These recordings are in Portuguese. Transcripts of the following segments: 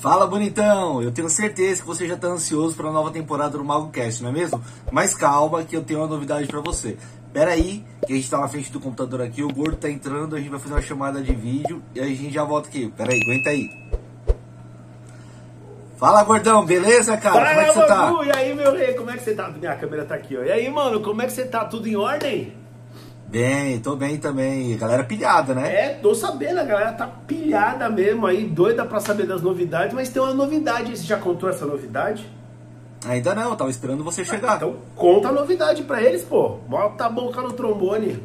Fala bonitão! Eu tenho certeza que você já está ansioso para a nova temporada do MagoCast, não é mesmo? Mas calma que eu tenho uma novidade para você. Pera aí, que a gente está na frente do computador aqui, o gordo tá entrando, a gente vai fazer uma chamada de vídeo e aí a gente já volta aqui. Pera aí, aguenta aí. Fala gordão, beleza, cara? Fala, como é que você tá? E aí, meu rei, como é que você tá? Minha câmera tá aqui, ó. E aí, mano, como é que você tá? Tudo em ordem? Bem, tô bem também. Galera pilhada, né? É, tô sabendo, a galera tá pilhada mesmo aí, doida pra saber das novidades, mas tem uma novidade, você já contou essa novidade? Ainda não, tava esperando você chegar. Então conta a novidade pra eles, pô. Bota a boca no trombone.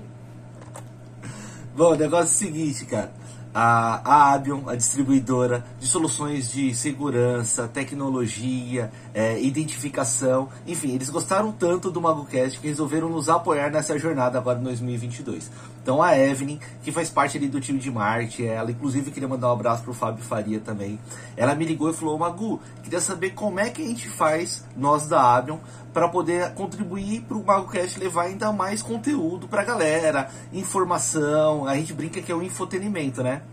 Bom, o negócio é o seguinte, cara. A, Abion, a distribuidora de soluções de segurança, tecnologia, é, identificação, enfim, eles gostaram tanto do MagoCast que resolveram nos apoiar nessa jornada agora em 2022. Então a Evelyn, que faz parte ali do time de marketing, ela inclusive queria mandar um abraço pro Fábio Faria também. Ela me ligou e falou: Magu, queria saber como é que a gente faz, nós da Abion, para poder contribuir para o MagoCast levar ainda mais conteúdo para a galera, informação. A gente brinca que é o infotenimento, né?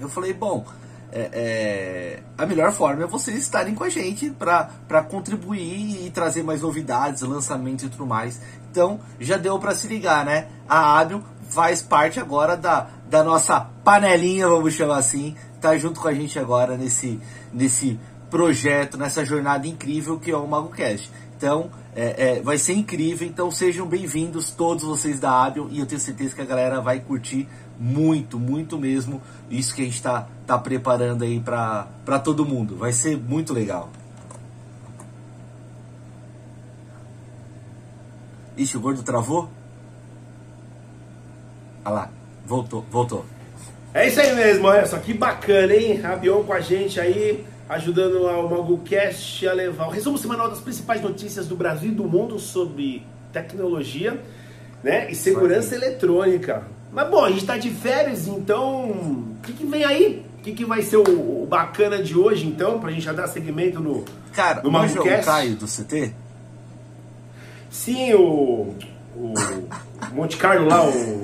Eu falei, bom, é, é, a melhor forma é vocês estarem com a gente para contribuir e trazer mais novidades, lançamentos e tudo mais. Então já deu para se ligar, né? A Abion faz parte agora da, da nossa panelinha, vamos chamar assim, tá junto com a gente agora nesse, nesse projeto, nessa jornada incrível que é o MagoCast. Então, é, é, vai ser incrível. Então, sejam bem-vindos todos vocês da Abion e eu tenho certeza que a galera vai curtir muito, muito mesmo isso que a gente está tá preparando aí para todo mundo. Vai ser muito legal. Ixi, o gordo travou? Ah lá, voltou, voltou. É isso aí mesmo, olha só que bacana, hein? Avião com a gente aí, ajudando o MaguCast a levar o resumo semanal das principais notícias do Brasil e do mundo sobre tecnologia né? e segurança eletrônica. Mas bom, a gente tá de férias, então o que, que vem aí? O que, que vai ser o, o bacana de hoje, então, pra gente já dar segmento no, Cara, no manja o? Caio do CT? Sim, o, o Monte Carlo lá, o,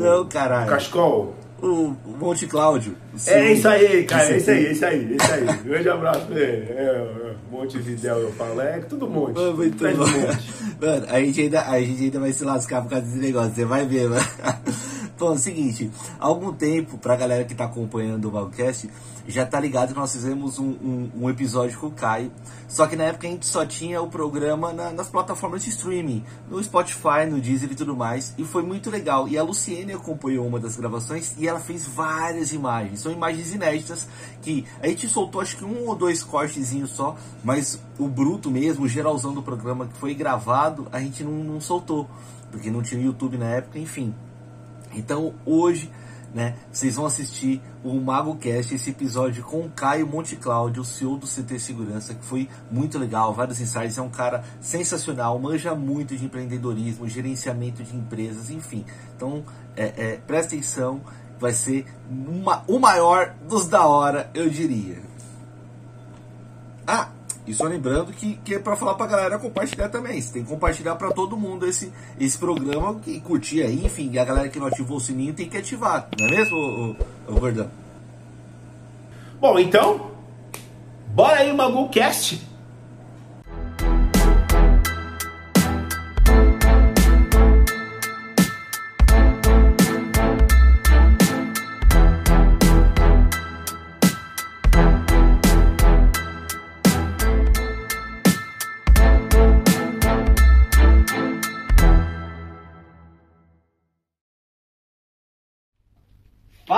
Não, caralho. o Cascol. O, Monte Cláudio. É isso aí, cara, é isso aí, é isso aí, é isso aí. Grande abraço pra ele. É, é, Monte Videl eu falo, é tudo monte. Mano, muito bom. monte. Mano, a gente, ainda, a gente ainda vai se lascar por causa desse negócio, você vai ver, mano. É o seguinte, há algum tempo, pra galera que tá acompanhando o Valcast, já tá ligado que nós fizemos um, um, um episódio com o Caio. Só que na época a gente só tinha o programa na- nas plataformas de streaming, no Spotify, no Deezer e tudo mais. E foi muito legal. E a Luciene acompanhou uma das gravações e ela fez várias imagens. São imagens inéditas que a gente soltou acho que um ou dois cortezinhos só, mas o bruto mesmo, o geralzão do programa que foi gravado, a gente não, não soltou. Porque não tinha YouTube na época, enfim. Então hoje, né, vocês vão assistir o MagoCast, esse episódio com o Caio Monte Cláudio, o CEO do CT Segurança, que foi muito legal, vários insights, é um cara sensacional, manja muito de empreendedorismo, gerenciamento de empresas, enfim. Então, é, é, presta atenção, vai ser uma- o maior dos da hora, eu diria. E só lembrando que, que é pra falar pra galera compartilhar também. Você tem que compartilhar pra todo mundo esse, esse programa e curtir aí, enfim. A galera que não ativou o sininho tem que ativar, não é mesmo, Gordão? Bom, então, bora aí MaguCast.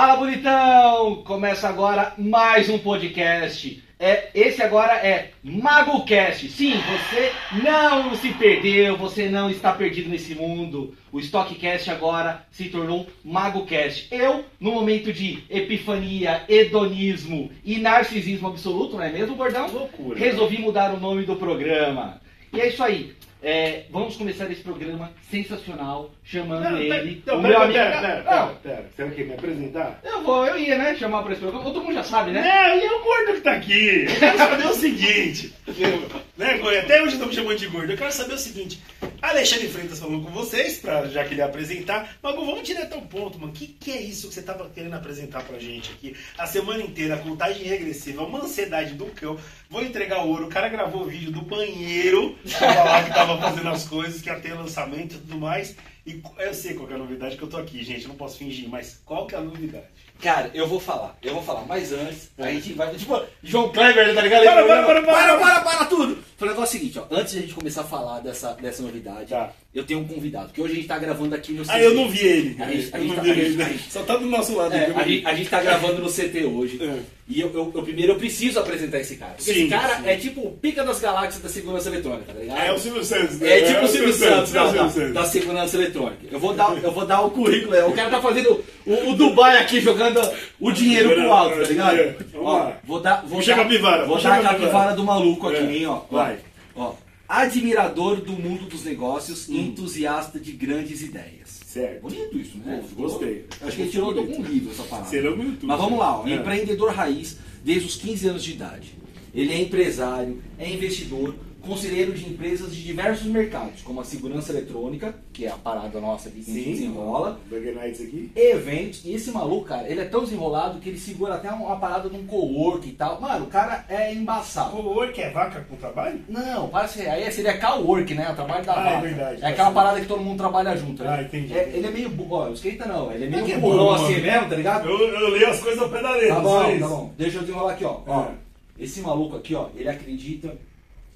Fala bonitão! Começa agora mais um podcast. É, esse agora é MagoCast. Sim, você não se perdeu, você não está perdido nesse mundo. O Stockcast agora se tornou MagoCast. Eu, no momento de epifania, hedonismo e narcisismo absoluto, não é mesmo, Gordão? Loucura. Resolvi mudar o nome do programa. E é isso aí. É, vamos começar esse programa sensacional, chamando Não, pera, ele. não, o pera, meu amigo. pera, pera, Não, pera, pera. Você quer me apresentar? eu vou, eu ia, né? Chamar pra esse programa. Todo mundo já sabe, né? Não, e é o gordo que tá aqui. Eu quero saber o seguinte. né? Até hoje estão me chamando de gordo. Eu quero saber o seguinte. Alexandre Freitas falando com vocês, pra, já que ele apresentar. Magu, vamos direto ao ponto, mano. O que, que é isso que você tava querendo apresentar pra gente aqui? A semana inteira, contagem regressiva, uma ansiedade do cão. Vou entregar ouro. O cara gravou o vídeo do banheiro, tava lá que tava fazendo as coisas, que ia ter lançamento e tudo mais. E eu sei qual é a novidade, que eu tô aqui, gente, não posso fingir, mas qual que é a novidade? Cara, eu vou falar, eu vou falar, mas antes, a gente vai. Tipo, João Kleber, tá ligado? Para, para, para, para, para, para tudo! O negócio é o seguinte, ó, antes de a gente começar a falar dessa, dessa novidade, Tá. Eu tenho um convidado, porque hoje a gente tá gravando aqui no CT. Ah, eu não vi ele. A gente- a eu gente não tá- a gente- ele. a gente- Só tá do nosso lado. É, não a, gente, a gente tá gravando no CT hoje. É. E eu, eu, eu primeiro eu preciso apresentar esse cara. Porque Sim, esse cara sim. é tipo o pica das galáxias da segurança eletrônica, tá ligado? É o Silvio Santos. né? É tipo o Silvio Santos é o da, Silvio da, Santos. da segurança eletrônica. Eu vou dar, eu vou dar o currículo. é, O cara tá fazendo o, o Dubai aqui jogando o dinheiro pro alto, tá ligado? É, Ó, vou dar, vou Puxa dar, a capivara, vou dar a capivara. do maluco aqui, É, hein. Ó, vai. Ó, admirador do mundo dos negócios, entusiasta de grandes ideias. Certo. Bonito isso, né? Gostei. Acho que ele tirou de algum livro essa parada. Serão no YouTube. Mas vamos lá, ó. É. empreendedor raiz desde os 15 anos de idade. Ele é empresário, é investidor, conselheiro de empresas de diversos mercados, como a segurança eletrônica, que é a parada nossa aqui que a gente Sim. desenrola, Burger Nights aqui. eventos, e esse maluco, cara, ele é tão desenrolado que ele segura até uma parada num co-work e tal. Mano, o cara é embaçado. O que é vaca com trabalho? Não, parece aí seria cowork, né? O trabalho da Ah, é vaca. verdade, É tá aquela parada que todo mundo trabalha junto. né? Ah, entendi. É, ele é meio burro, ó, esquenta não, ele é meio é burrão burro, assim mesmo, tá ligado? Eu, eu leio as coisas ao pé da letra. Tá bom, tá bom. Deixa eu desenrolar aqui, ó. ó. É. Esse maluco aqui, ó, ele acredita.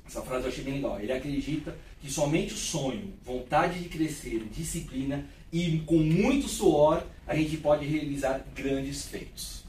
Essa frase eu achei bem legal. Ele acredita que somente o sonho, vontade de crescer, disciplina e com muito suor a gente pode realizar grandes feitos.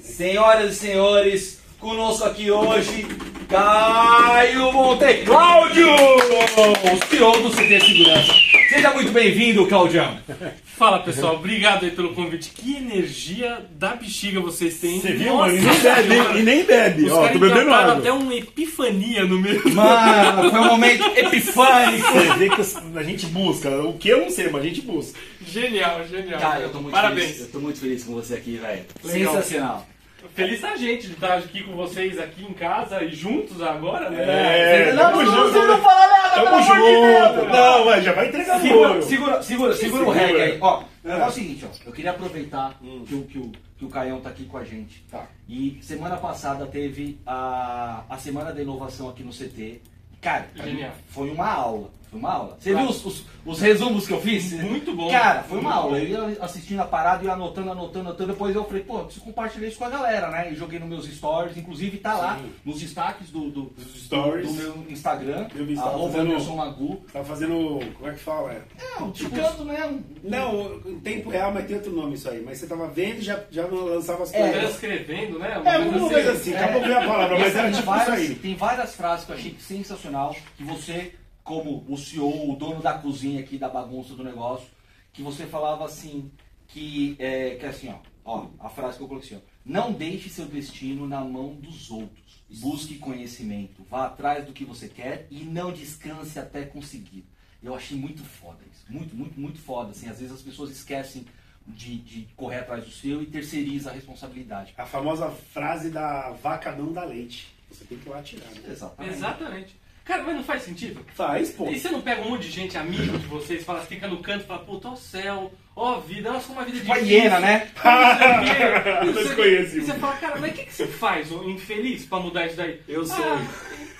Senhoras e senhores, conosco aqui hoje, Caio Monte Cláudio, o CEO do CT Segurança. Seja muito bem-vindo, Claudião. Fala pessoal, obrigado aí pelo convite. Que energia da bexiga vocês têm. Você viu, Nossa mano? E nem bebe? E nem bebe. Os Ó, tô bebendo água. até uma epifania no meio. Mano, foi um momento epifânico. Você vê que a gente busca. O que eu não sei, mas a gente busca. Genial, genial. Cara, eu tô muito Parabéns. feliz. Eu tô muito feliz com você aqui, velho. Legal. Sensacional. Feliz a gente de estar aqui com vocês aqui em casa e juntos agora, né? É, não, tamo não, junto. você não fala nada, Tamo pelo amor de junto. Deus. Não, mas já vai entregar Segura, segura, segura, segura o reggae aí. Ó, É. é o seguinte, ó. Eu queria aproveitar que, o, que, o, que o Caião tá aqui com a gente. Tá. E semana passada teve a, a Semana da Inovação aqui no CT. Cara, Genial. foi uma aula. Foi uma aula. Você Claro. viu os, os, os resumos que eu fiz? Muito bom. Cara, foi uma aula. Eu ia assistindo a parada e anotando, anotando, anotando. Depois eu falei, pô, eu preciso compartilhar isso com a galera, né? E joguei nos meus stories. Inclusive tá lá Sim. nos destaques do, do, stories. do meu Instagram. Eu vi, Arroba fazendo- Anderson Magu. Tá fazendo. Como é que fala? É? Não, ticando mesmo. Não, em tempo real, mas tem outro nome isso aí. Mas você tava vendo e já, já lançava as É. coisas. Transcrevendo, né? É, alguma coisa assim, acabou ver a palavra, mas era tipo isso várias, aí. tem várias frases que eu achei sensacional, que você, como o CEO, o dono da cozinha aqui, da bagunça do negócio, que você falava assim, que é, que assim, ó, ó, a frase que eu coloquei assim, ó, não deixe seu destino na mão dos outros. Busque conhecimento, vá atrás do que você quer e não descanse até conseguir. Eu achei muito foda isso, muito, muito, muito foda. Assim, às vezes as pessoas esquecem de, de correr atrás do seu e terceiriza a responsabilidade. A famosa frase da vaca não dá leite. Você tem que ir lá tirar. Né? Exatamente. Exatamente. Cara, mas não faz sentido? Faz, pô. E você não pega um monte de gente, amigo de vocês, fala, fica no canto e fala, puta, ó o céu, ó a vida, nossa, como a vida é Tipo a difícil. hiena, né? Não sei o quê. E você fala, cara, mas o que, que você faz, ô infeliz, pra mudar isso daí? Eu sei. Ah,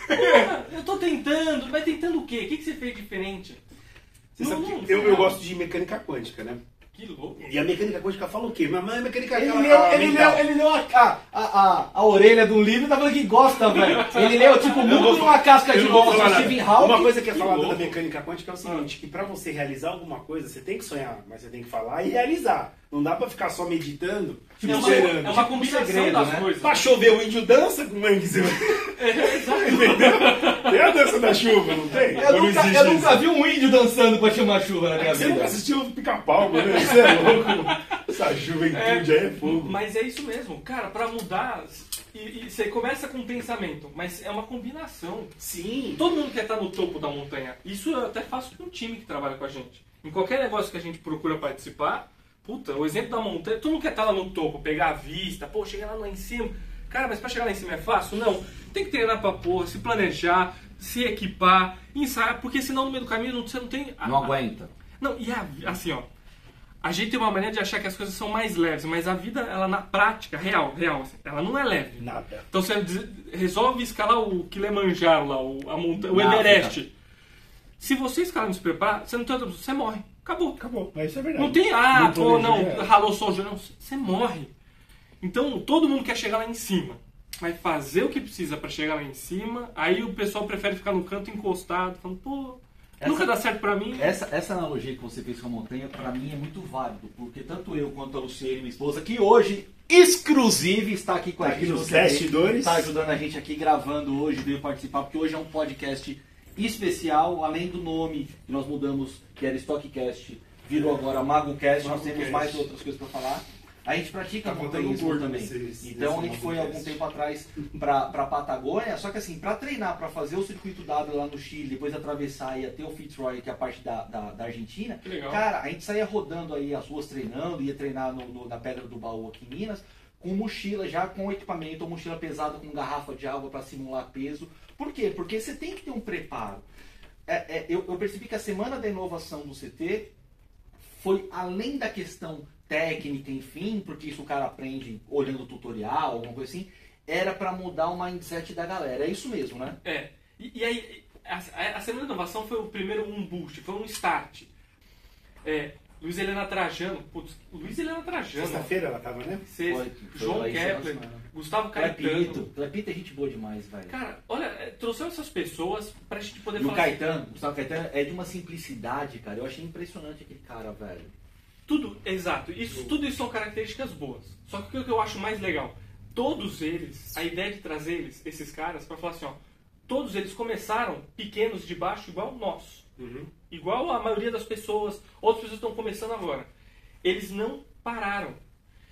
porra, eu tô tentando, mas tentando o quê? O que, que você fez diferente? Você Não, sabe não, que eu, não. eu gosto de mecânica quântica, né? Que louco. E a mecânica quântica fala o quê? Mas a mecânica Ele leu, a ele, leu, ele leu a, a, a, a orelha do livro e tá falando que gosta, velho. Ele leu, tipo, Eu mundo numa casca de falar nada. Stephen Hawking. Uma coisa que é falada da mecânica quântica é o seguinte, que pra você realizar alguma coisa, você tem que sonhar, mas você tem que falar e realizar. Não dá pra ficar só meditando, é, uma, é uma combinação segredo, das né? coisas. Pra chover, o índio dança com mangue. Você... É, exato. Tem a dança da chuva, não tem? Eu Ou nunca, existe eu nunca vi um índio dançando pra chamar chuva na minha Você nunca vida. assistiu o pica-pau, mano? Você é louco. Essa juventude aí é fogo. Mas é isso mesmo, cara, pra mudar, e, e você começa com um pensamento, mas é uma combinação. Sim. Todo mundo quer estar no topo da montanha. Isso eu até faço com o time que trabalha com a gente. Em qualquer negócio que a gente procura participar, puta, o exemplo da montanha, todo mundo quer estar lá no topo, pegar a vista, pô, chegar lá, lá em cima. Cara, mas pra chegar lá em cima é fácil? Não. tem que treinar pra porra, se planejar, se equipar, ensaiar, porque senão no meio do caminho você não tem. a- Não a- aguenta. Não, e a, assim, ó. A gente tem uma maneira de achar que as coisas são mais leves, mas a vida, ela na prática, real, real, assim, ela não é leve. Nada. Então você resolve escalar o Kilimanjaro lá, o, a montanha, o Everest. Se você escalar não se preparar, você não tem outra opção, você morre. Acabou. Acabou. Mas isso é verdade. Não tem, ah, pô, não, é. ralou o joelho. Não, você morre. Então, todo mundo quer chegar lá em cima. Vai fazer o que precisa pra chegar lá em cima. Aí o pessoal prefere ficar no canto encostado, falando, pô, Essa- nunca dá certo pra mim. Essa, essa analogia que você fez com a montanha, pra mim, é muito válido, porque tanto eu quanto a Luciene, minha esposa, que hoje, exclusive, está aqui com a Tá gente. aqui nos você vê, bastidores. Está ajudando a gente aqui gravando hoje, veio participar, porque hoje é um podcast especial, além do nome que nós mudamos, que era Stockcast, virou agora MagoCast, nós temos MagoCast. mais outras coisas para falar. A gente pratica Tá montanhismo também. nesse então a gente foi algum tempo atrás para pra Patagônia, só que assim, para treinar, para fazer o circuito dado lá no Chile, depois atravessar e até o Fitzroy, que é a parte da, da, da Argentina, cara, a gente saía rodando aí as ruas treinando, ia treinar no, no- na Pedra do Baú aqui em Minas, com mochila já com equipamento, ou mochila pesada com garrafa de água para simular peso. Por quê? Porque você tem que ter um preparo. É, é, eu, eu percebi que a semana da inovação do CT foi além da questão técnica, enfim, porque isso o cara aprende olhando o tutorial, alguma coisa assim, era para mudar o mindset da galera. É isso mesmo, né? É. E, e aí, a, a Semana de Inovação foi o primeiro um boost, foi um start. É, Luiz Helena Trajano, putz, Luiz Helena Trajano, Sexta-feira ela tava, né? Foi, foi João Kepler. Gustavo Clepito. Caetano. Clepito é gente boa demais, velho. Cara, olha, é, trouxeram essas pessoas pra gente poder E o falar. Caetano, Gustavo Caetano é de uma simplicidade, cara. Eu achei impressionante aquele cara, velho. Tudo, exato. Isso, tudo isso são características boas. Só que o que eu acho mais legal, todos eles, a ideia de trazer eles, esses caras, pra falar assim, ó, todos eles começaram pequenos de baixo igual nós. Igual a maioria das pessoas, outras pessoas estão começando agora. Eles não pararam.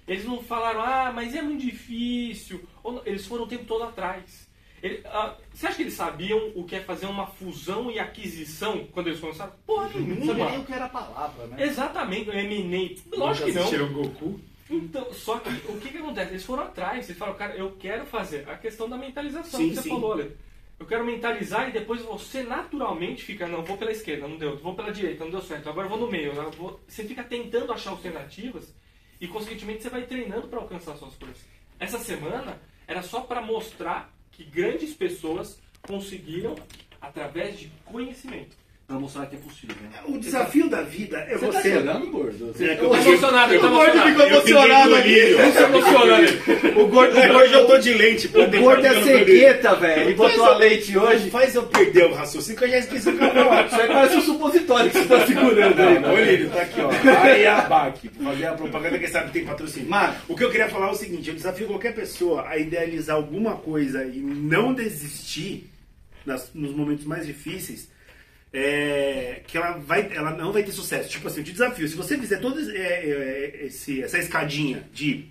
Eles não falaram, ah, mas é muito difícil. Eles foram o tempo todo atrás. Ele- ah, você acha que eles sabiam o que é fazer uma fusão e aquisição quando eles começaram? Porra Não sabia nem nenhuma. o que era a palavra, né? Exatamente, M&A. Lógico que não. Assistiram Goku. Então, só que o que, que acontece? Eles foram atrás, eles falaram, cara, eu quero fazer a questão da mentalização Sim, que você sim. falou, Ale. Eu quero mentalizar e depois você naturalmente fica, não, vou pela esquerda, não deu, vou pela direita, não deu certo, agora vou no meio. vou- Você fica tentando achar alternativas e, consequentemente, você vai treinando para alcançar suas coisas. Essa semana era só para mostrar que grandes pessoas conseguiram através de conhecimento. Pra mostrar que é possível. Né? O desafio da vida é Você você. tá chorando, gordo? Você... É, que Eu tô emocionado, eu tô O gordo emocionado. ficou emocionado aqui. Eu Você emociona, Ale. O gordo, É, hoje eu tô de lente, pô. o gordo é cegueta, velho. Ele botou a leite hoje. Faz eu perder o raciocínio que eu já esqueci o que eu falar. Isso aí parece um supositório que você tá segurando aí, Não, mano. Olha ele, tá aqui, ó. Aí a BAC, fazer a propaganda que sabe que tem patrocínio. Mano, o que eu queria falar é o seguinte: eu desafio qualquer pessoa a idealizar alguma coisa e não desistir nas- nos momentos mais difíceis. É, que ela, vai, ela não vai ter sucesso. Tipo assim, eu te desafio. Se você fizer toda é, é, esse- essa escadinha de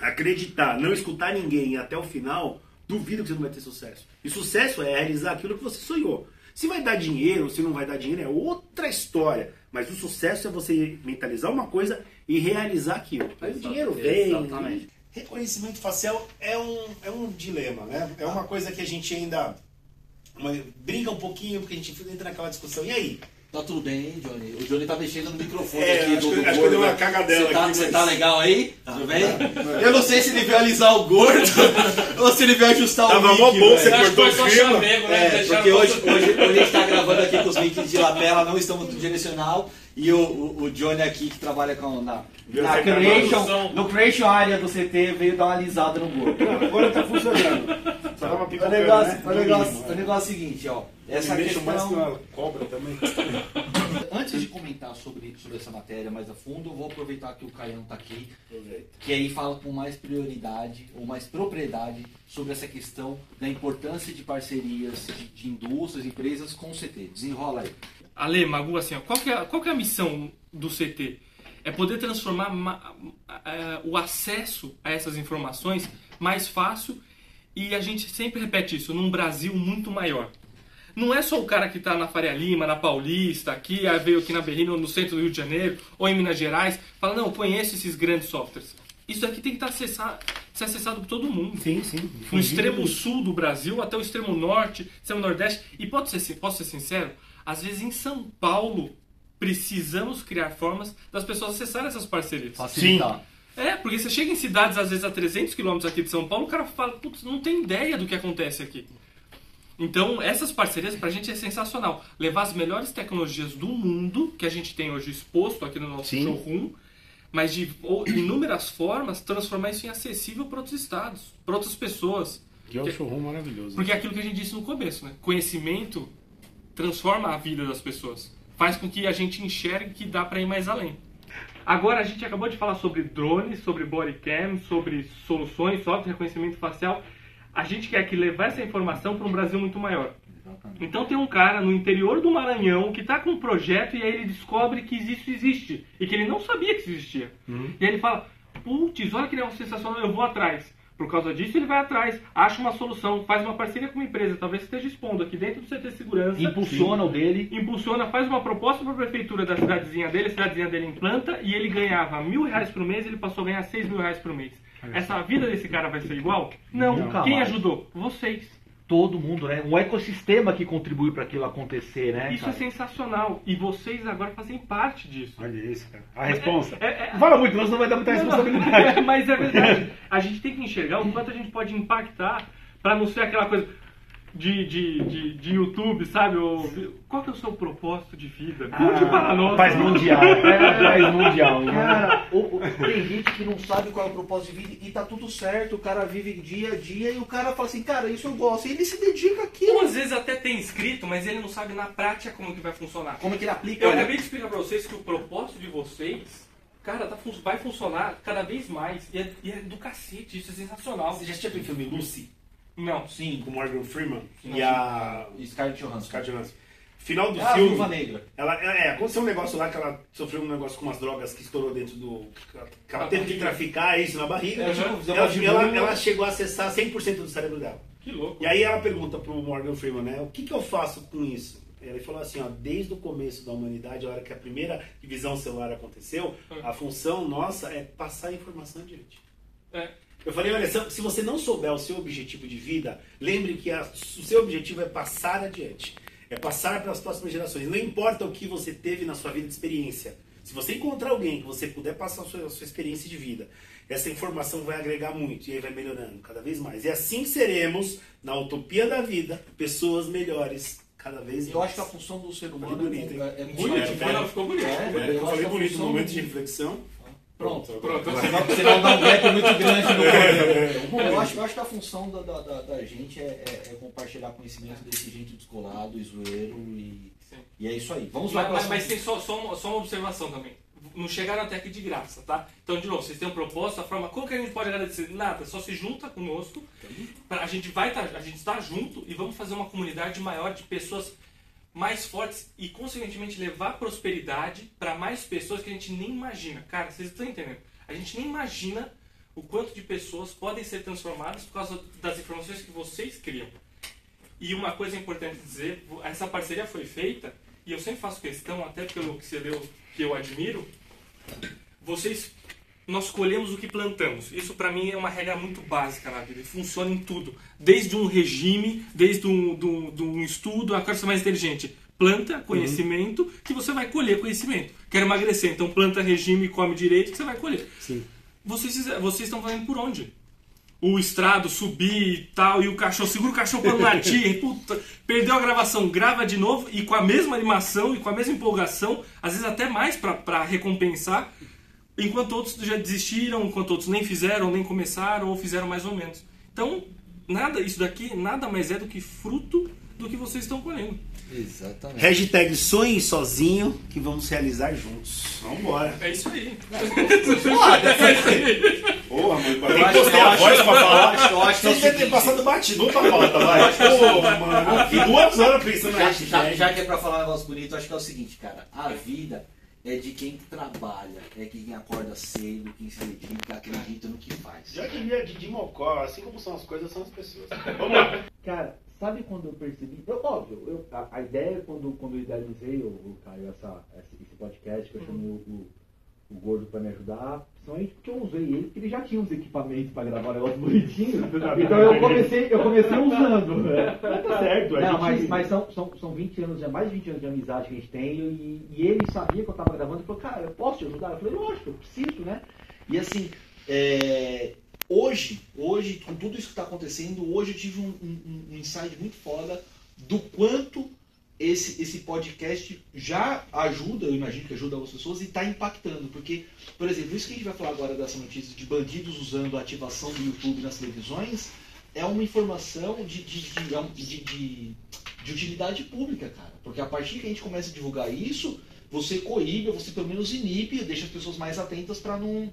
acreditar, não escutar ninguém até o final, duvido que você não vai ter sucesso. E sucesso é realizar aquilo que você sonhou. Se vai dar dinheiro, se não vai dar dinheiro, é outra história. Mas o sucesso é você mentalizar uma coisa e realizar aquilo. Aí o dinheiro vem. Exatamente. Reconhecimento facial é um, é um dilema, né? É uma coisa que a gente ainda uma- brinca um pouquinho, porque a gente entra naquela discussão. E aí? Tá tudo bem, Johnny. O Johnny tá mexendo no microfone É, aqui acho do, que- do acho que gordo. deu uma cagadela Você tá, aqui, você mas- tá legal aí? Tudo bem? Eu não sei se ele veio alisar o gordo ou se ele veio ajustar Tava o mic, mó bom você Eu acho que cortou foi o fio. chamego, né? É, porque hoje, hoje, hoje a gente tá gravando aqui com os mics de lapela, não estamos no direcional. E o, o, o Johnny aqui, que trabalha com, na, na creation, produção. no creation area do CT, veio dar uma alisada no gordo. Agora tá funcionando. Só tava O pipocando, negócio, né? o negócio, o negócio é o seguinte, ó. Essa Me mexo mais que questão... uma cobra também. Antes de comentar sobre, sobre essa matéria mais a fundo, eu vou aproveitar que o Caião tá aqui, que aí fala com mais prioridade ou mais propriedade sobre essa questão da importância de parcerias de, de indústrias, empresas com o CT. Desenrola aí. Ale, Magu, assim, ó, qual, que é, qual que é a missão do CT? É poder transformar ma- a- o acesso a essas informações mais fácil e a gente sempre repete isso, num Brasil muito maior. Não é só o cara que está na Faria Lima, na Paulista, aqui, aí veio aqui na Berrino, no centro do Rio de Janeiro, ou em Minas Gerais, fala, não, eu conheço esses grandes softwares. Isso aqui tem que estar acessa- ser acessado por todo mundo. Sim, sim. No extremo sul do Brasil até o extremo norte, extremo nordeste. E pode ser, posso ser sincero, às vezes em São Paulo precisamos criar formas das pessoas acessarem essas parcerias. Facilitar. É, porque você chega em cidades, às vezes a 300 quilômetros aqui de São Paulo, o cara fala, putz, não tem ideia do que acontece aqui. Então, essas parcerias pra gente é sensacional. Levar as melhores tecnologias do mundo, que a gente tem hoje exposto aqui no nosso Sim. showroom, mas de inúmeras formas, transformar isso em acessível para outros estados, para outras pessoas. Que é um showroom maravilhoso. Porque é aquilo que a gente disse no começo, né? Conhecimento transforma a vida das pessoas. Faz com que a gente enxergue que dá para ir mais além. Agora a gente acabou de falar sobre drones, sobre bodycam, sobre soluções, software, reconhecimento facial. A gente quer que levar essa informação para um Brasil muito maior. Então tem um cara no interior do Maranhão que está com um projeto e aí ele descobre que isso existe e que ele não sabia que isso existia. E aí ele fala, putz, olha que negócio sensacional, eu vou atrás. Por causa disso ele vai atrás, acha uma solução, faz uma parceria com uma empresa, talvez esteja expondo aqui dentro do CT Segurança. Impulsiona o dele. Impulsiona, faz uma proposta para a prefeitura da cidadezinha dele, a cidadezinha dele implanta e ele ganhava mil reais por mês, ele passou a ganhar seis mil reais por mês. Essa vida desse cara vai ser igual? Não. Nunca Quem ajudou? Vocês. Todo mundo, né? Um ecossistema que contribui para aquilo acontecer, né? Isso cara? é sensacional. E vocês agora fazem parte disso. Olha isso, cara. A responsa. É- é- Não fala muito, nós não vai dar muita responsabilidade. Mas é verdade. A gente tem que enxergar o quanto a gente pode impactar para não ser aquela coisa de, de, de, de YouTube, sabe? Ou, qual que é o seu propósito de vida? Conte para nós. Paz mundial. É, Paz mundial. né? Cara, o- o- tem gente que não sabe qual é o propósito de vida e tá tudo certo, o cara vive dia a dia e o cara fala assim, cara, isso eu gosto. E ele se dedica Ou àquilo. às vezes até tem escrito, mas ele não sabe na prática como que vai funcionar. Como é que ele aplica? Eu né? acabei de explicar pra vocês que o propósito de vocês, cara, tá vai funcionar cada vez mais. E é, e é do cacete, isso é sensacional. Você já assistiu aquele filme Lucy? Não. Sim. Com Morgan Freeman Sim. e a Scarlett Johansson. Scarlett Johansson. Final do Ah, a filme. Viúva Negra. Ela, é, aconteceu um negócio lá que ela sofreu um negócio com umas drogas que estourou dentro do. que ela Na teve que traficar isso na barriga. É, tipo, ela, ela- ela chegou a acessar 100% do cérebro dela. Que louco. E aí ela pergunta pro Morgan Freeman, né? O que, que eu faço com isso? Ele falou assim, ó, desde o começo da humanidade, a hora que a primeira divisão celular aconteceu, a função nossa é passar a informação adiante. É. Eu falei, olha, se você não souber o seu objetivo de vida, lembre que a- o seu objetivo é passar adiante. É passar para as próximas gerações. Não importa o que você teve na sua vida de experiência. Se você encontrar alguém que você puder passar a sua, a sua experiência de vida, essa informação vai agregar muito e aí vai melhorando cada vez mais. E assim seremos, na utopia da vida, pessoas melhores cada vez mais. Eu acho que a função do ser humano Falei bonito, hein? é, é muito Bonito, É, bonito. É, ficou bonito. É, eu acho falei bonito momento do- de reflexão. Pronto. Pronto. Senão, senão dá um gap muito grande no corpo. eu, acho, eu acho que a função da, da, da- da gente é, é- é compartilhar conhecimento desse jeito descolado e zoeiro e, Sim. e é isso aí. Vamos lá Mas, mas, mas tem só, só, uma, só uma observação também. Não chegaram até aqui de graça, tá? Então, de novo, vocês têm um propósito, a forma. Como que a gente pode agradecer? Nada, só se junta conosco. Pra, a gente vai tá, a gente está junto e vamos fazer uma comunidade maior de pessoas mais fortes e, consequentemente, levar prosperidade para mais pessoas que a gente nem imagina. Cara, vocês estão entendendo? A gente nem imagina o quanto de pessoas podem ser transformadas por causa das informações que vocês criam. E uma coisa importante dizer, essa parceria foi feita, e eu sempre faço questão, até pelo que você leu, que eu admiro, vocês, nós colhemos o que plantamos. Isso para mim é uma regra muito básica na vida, funciona em tudo. Desde um regime, desde um, do, do um estudo, a coisa ser mais inteligente. Planta conhecimento, que você vai colher conhecimento. Quer emagrecer, então planta regime e come direito, que você vai colher. Sim. Vocês, vocês estão fazendo por onde? O estrado subir e tal, e o cachorro, segura o cachorro pra não latir, puta, perdeu a gravação, grava de novo e com a mesma animação e com a mesma empolgação, às vezes até mais pra recompensar, enquanto outros já desistiram, enquanto outros nem fizeram, nem começaram, ou fizeram mais ou menos. Então, nada, isso daqui nada mais é do que fruto do que vocês estão colhendo. Exatamente. Hashtag sonhe sozinho que vamos realizar juntos. Vambora. É isso aí. Porra, mano, Eu tem acho- que postar eu a voz pra falar. eu acho- que é o Vocês devem ter passado batido pra pauta, vai. Pô, mano. E duas horas pensando na Já, hashtag. já, que é pra falar um negócio bonito, acho que é o seguinte, cara. A vida é de quem trabalha, é de quem acorda cedo, quem se dedica, acredita no que faz. Já diria Didi Mocó, assim como são as coisas, são as pessoas. Vamos lá. Cara, sabe quando eu percebi? Eu, óbvio, eu, a, a ideia quando, quando eu idealizei, o, o Caio, essa, esse, esse podcast, que eu chamei o, o, o gordo pra me ajudar, principalmente porque eu usei ele, porque ele já tinha uns equipamentos pra gravar um negócio bonitinho. Então eu comecei, eu comecei usando. né? Tá certo, Não, gente- mas, mas são, são, são 20 anos, já mais de 20 anos de amizade que a gente tem, e, e ele sabia que eu tava gravando e falou, cara, eu posso te ajudar? Eu falei, lógico, eu preciso, né? E assim, é, hoje, hoje, com tudo isso que está acontecendo, hoje eu tive um, um- um insight muito foda do quanto esse, esse podcast já ajuda, eu imagino que ajuda as pessoas, e está impactando. Porque, por exemplo, isso que a gente vai falar agora dessa notícia de bandidos usando a ativação do YouTube nas televisões é uma informação de, de, é de, de- de utilidade pública, cara. Porque a partir que a gente começa a divulgar isso, você coíbe, você pelo menos inibe, deixa as pessoas mais atentas para não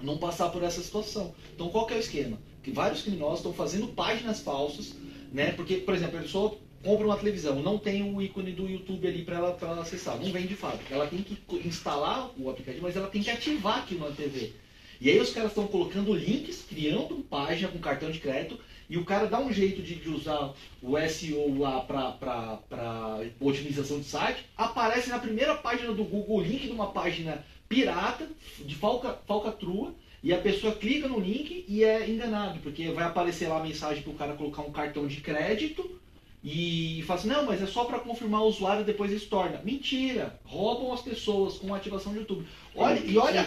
não passar por essa situação. Então qual que é o esquema? Que vários criminosos estão fazendo páginas falsas, né? Porque, por exemplo, a pessoa compra uma televisão, não tem o ícone do YouTube ali para ela, ela acessar, não vem de fábrica. Ela tem que instalar o aplicativo, mas ela tem que ativar aquilo na TV. E aí os caras estão colocando links, criando página com cartão de crédito, e o cara dá um jeito de, de usar o SEO lá para otimização de site, aparece na primeira página do Google o link de uma página pirata, de falca, falcatrua, e a pessoa clica no link e é enganado, porque vai aparecer lá a mensagem para o cara colocar um cartão de crédito e fala assim, não, mas é só para confirmar o usuário depois eles torna. Mentira! Roubam as pessoas com ativação do YouTube. Olha, e olha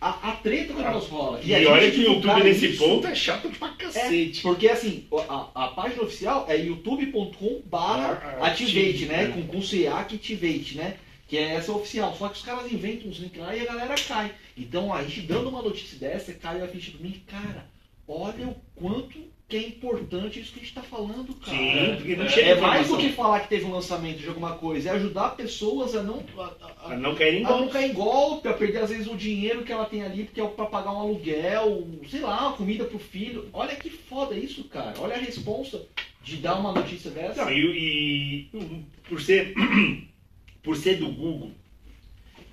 a, a treta que nós rola. E, a gente olha que o YouTube nesse isso- ponto é chato pra é, cacete. porque assim, a, a página oficial é youtube.com barra Ah, activate, né? é. Com, com CA activate, né? Que é essa oficial. Só que os caras inventam uns links lá e a galera cai. Então a gente dando uma notícia dessa, cai a ficha pra mim, cara, olha o quanto que é importante isso que a gente tá falando, cara. Sim, porque não chega É mais do que falar que teve um lançamento de alguma coisa, é ajudar pessoas a não. a- a- Ah, Não querem a não golpe. cair em golpe, a perder às vezes o dinheiro que ela tem ali, porque é para pagar um aluguel, sei lá, uma comida pro filho. Olha que foda isso, cara. Olha a responsa de dar uma notícia dessa. Não, e, e por ser por ser do Google,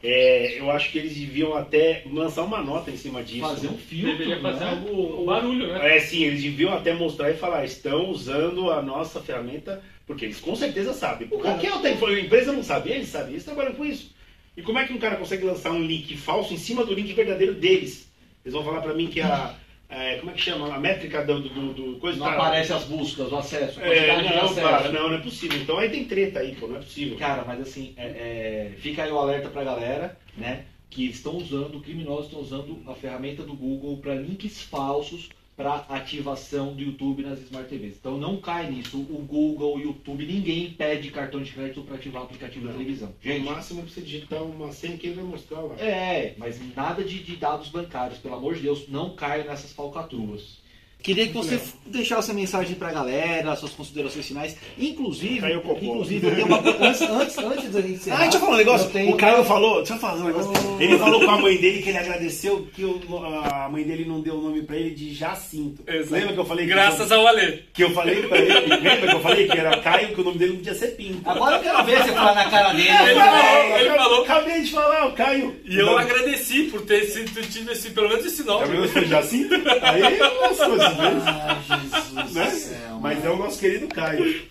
é, eu acho que eles deviam até lançar uma nota em cima disso. fazer um filtro, Deveria fazer né? algo, um barulho, né? É, sim, eles deviam até mostrar e falar, estão usando a nossa ferramenta, porque eles com certeza sabem. Qualquer outra info- empresa não sabe, eles sabem, eles trabalham com isso. E como é que um cara consegue lançar um link falso em cima do link verdadeiro deles? Eles vão falar pra mim que a. é, como é que chama? A métrica do, do, do coisa Não tá- aparece as buscas, o acesso, É, não, acesso. cara, não, não é possível. Então aí tem treta aí, pô, não é possível. Cara, mas assim, é- é, fica aí o alerta pra galera, né? Que estão usando, criminosos estão usando a ferramenta do Google para links falsos para ativação do YouTube nas Smart TVs. Então não cai nisso. O Google, o YouTube, ninguém pede cartão de crédito para ativar o aplicativo da televisão. No Gente, máximo você digitar uma senha que ele vai mostrar lá. é, mas nada de, de dados bancários, pelo amor de Deus, não caia nessas falcatruas. Queria que você deixasse a mensagem pra galera, suas considerações finais. Inclusive, Caiu o cocô. inclusive eu tenho uma coisa. Antes, antes, antes da gente encerrar, Ah, deixa eu falar um negócio. tenho- O Caio falou, deixa eu falar um negócio. Ele falou com a mãe dele que ele agradeceu que o- a mãe dele não deu o nome pra ele de Jacinto. Exato. Lembra que eu falei que Graças ao Alê. que eu falei pra ele? Lembra que eu falei que era Caio, que o nome dele não podia ser Pinto? Agora eu quero ver você falar na cara dele. Ele falou, ele falou. Acabei de falar, o Caio. E eu Não. agradeci por ter sido, tido esse, pelo menos esse nome. Tá vendo foi Jacinto? Aí as coisas, né? Ah, Jesus Né? céu. Mas é o nosso querido Caio.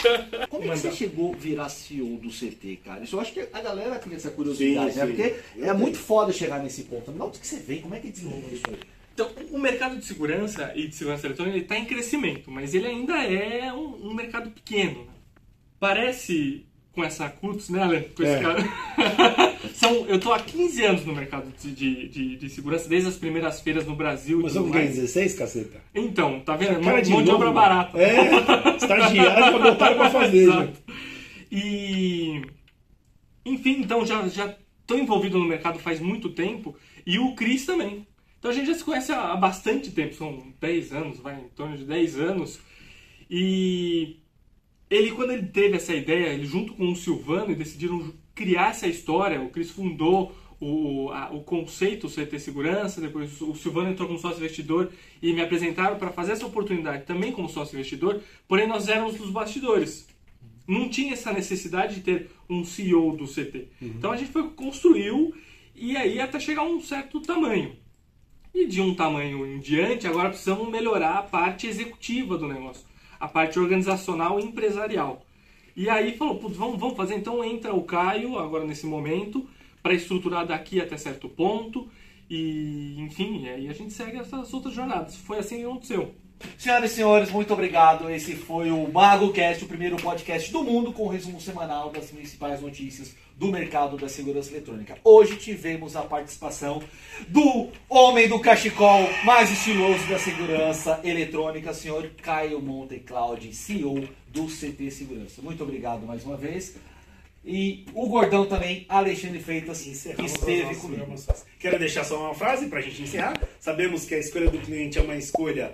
Como é que você chegou a virar CEO do CT, cara? Isso eu acho que a galera tem essa curiosidade, Sim, né? sim. Porque Eu é tenho. muito foda chegar nesse ponto. Mas onde que você vem? Como é que desenvolveu isso aí? Então, o mercado de segurança e de segurança eletrônica está em crescimento, mas ele ainda é um, um mercado pequeno. Parece com essa CUTS, né, Alan? Com esse É. cara. São, eu tô há 15 anos no mercado de, de, de, de segurança, desde as primeiras feiras no Brasil. e com quem? mais. 16, caceta? Então, tá vendo? Cara de mão de obra barata. É, estagiário pra botar pra fazer. já. Exato. E. Enfim, então já, já tô envolvido no mercado faz muito tempo e o Cris também. Então a gente já se conhece há há bastante tempo, são 10 anos, vai em torno de 10 anos. E ele, quando ele teve essa ideia, ele junto com o Silvano, decidiram criar essa história. O Cris fundou o, a- o conceito CT Segurança, depois o Silvano entrou como sócio investidor e me apresentaram para fazer essa oportunidade também como sócio investidor, porém nós éramos dos bastidores. Não tinha essa necessidade de ter um CEO do CT. Então a gente foi construiu e aí até chegar a um certo tamanho. E de um tamanho em diante, agora precisamos melhorar a parte executiva do negócio, a parte organizacional e empresarial. E aí falou, putz, vamos, vamos fazer. Então entra o Caio, agora nesse momento, para estruturar daqui até certo ponto. E, enfim, aí a gente segue essas outras jornadas. Foi assim que aconteceu. Senhoras e senhores, muito obrigado. Esse foi o MagoCast, o primeiro podcast do mundo com resumo semanal das principais notícias do mercado da segurança eletrônica. Hoje tivemos a participação do homem do cachecol mais estiloso da segurança eletrônica, senhor Caio Monteclaudi, CEO do CT Segurança. Muito obrigado mais uma vez. E o gordão também, Alexandre Freitas, que Encerramos esteve comigo. Quero deixar só uma frase para a gente encerrar. Sabemos que a escolha do cliente é uma escolha.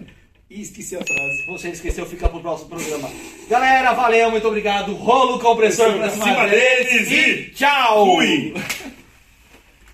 E esqueci a frase. Você esqueceu, fica pro próximo programa. Galera, valeu, muito obrigado. Rolo compressor pra Pra cima cima deles deles e tchau! Fui!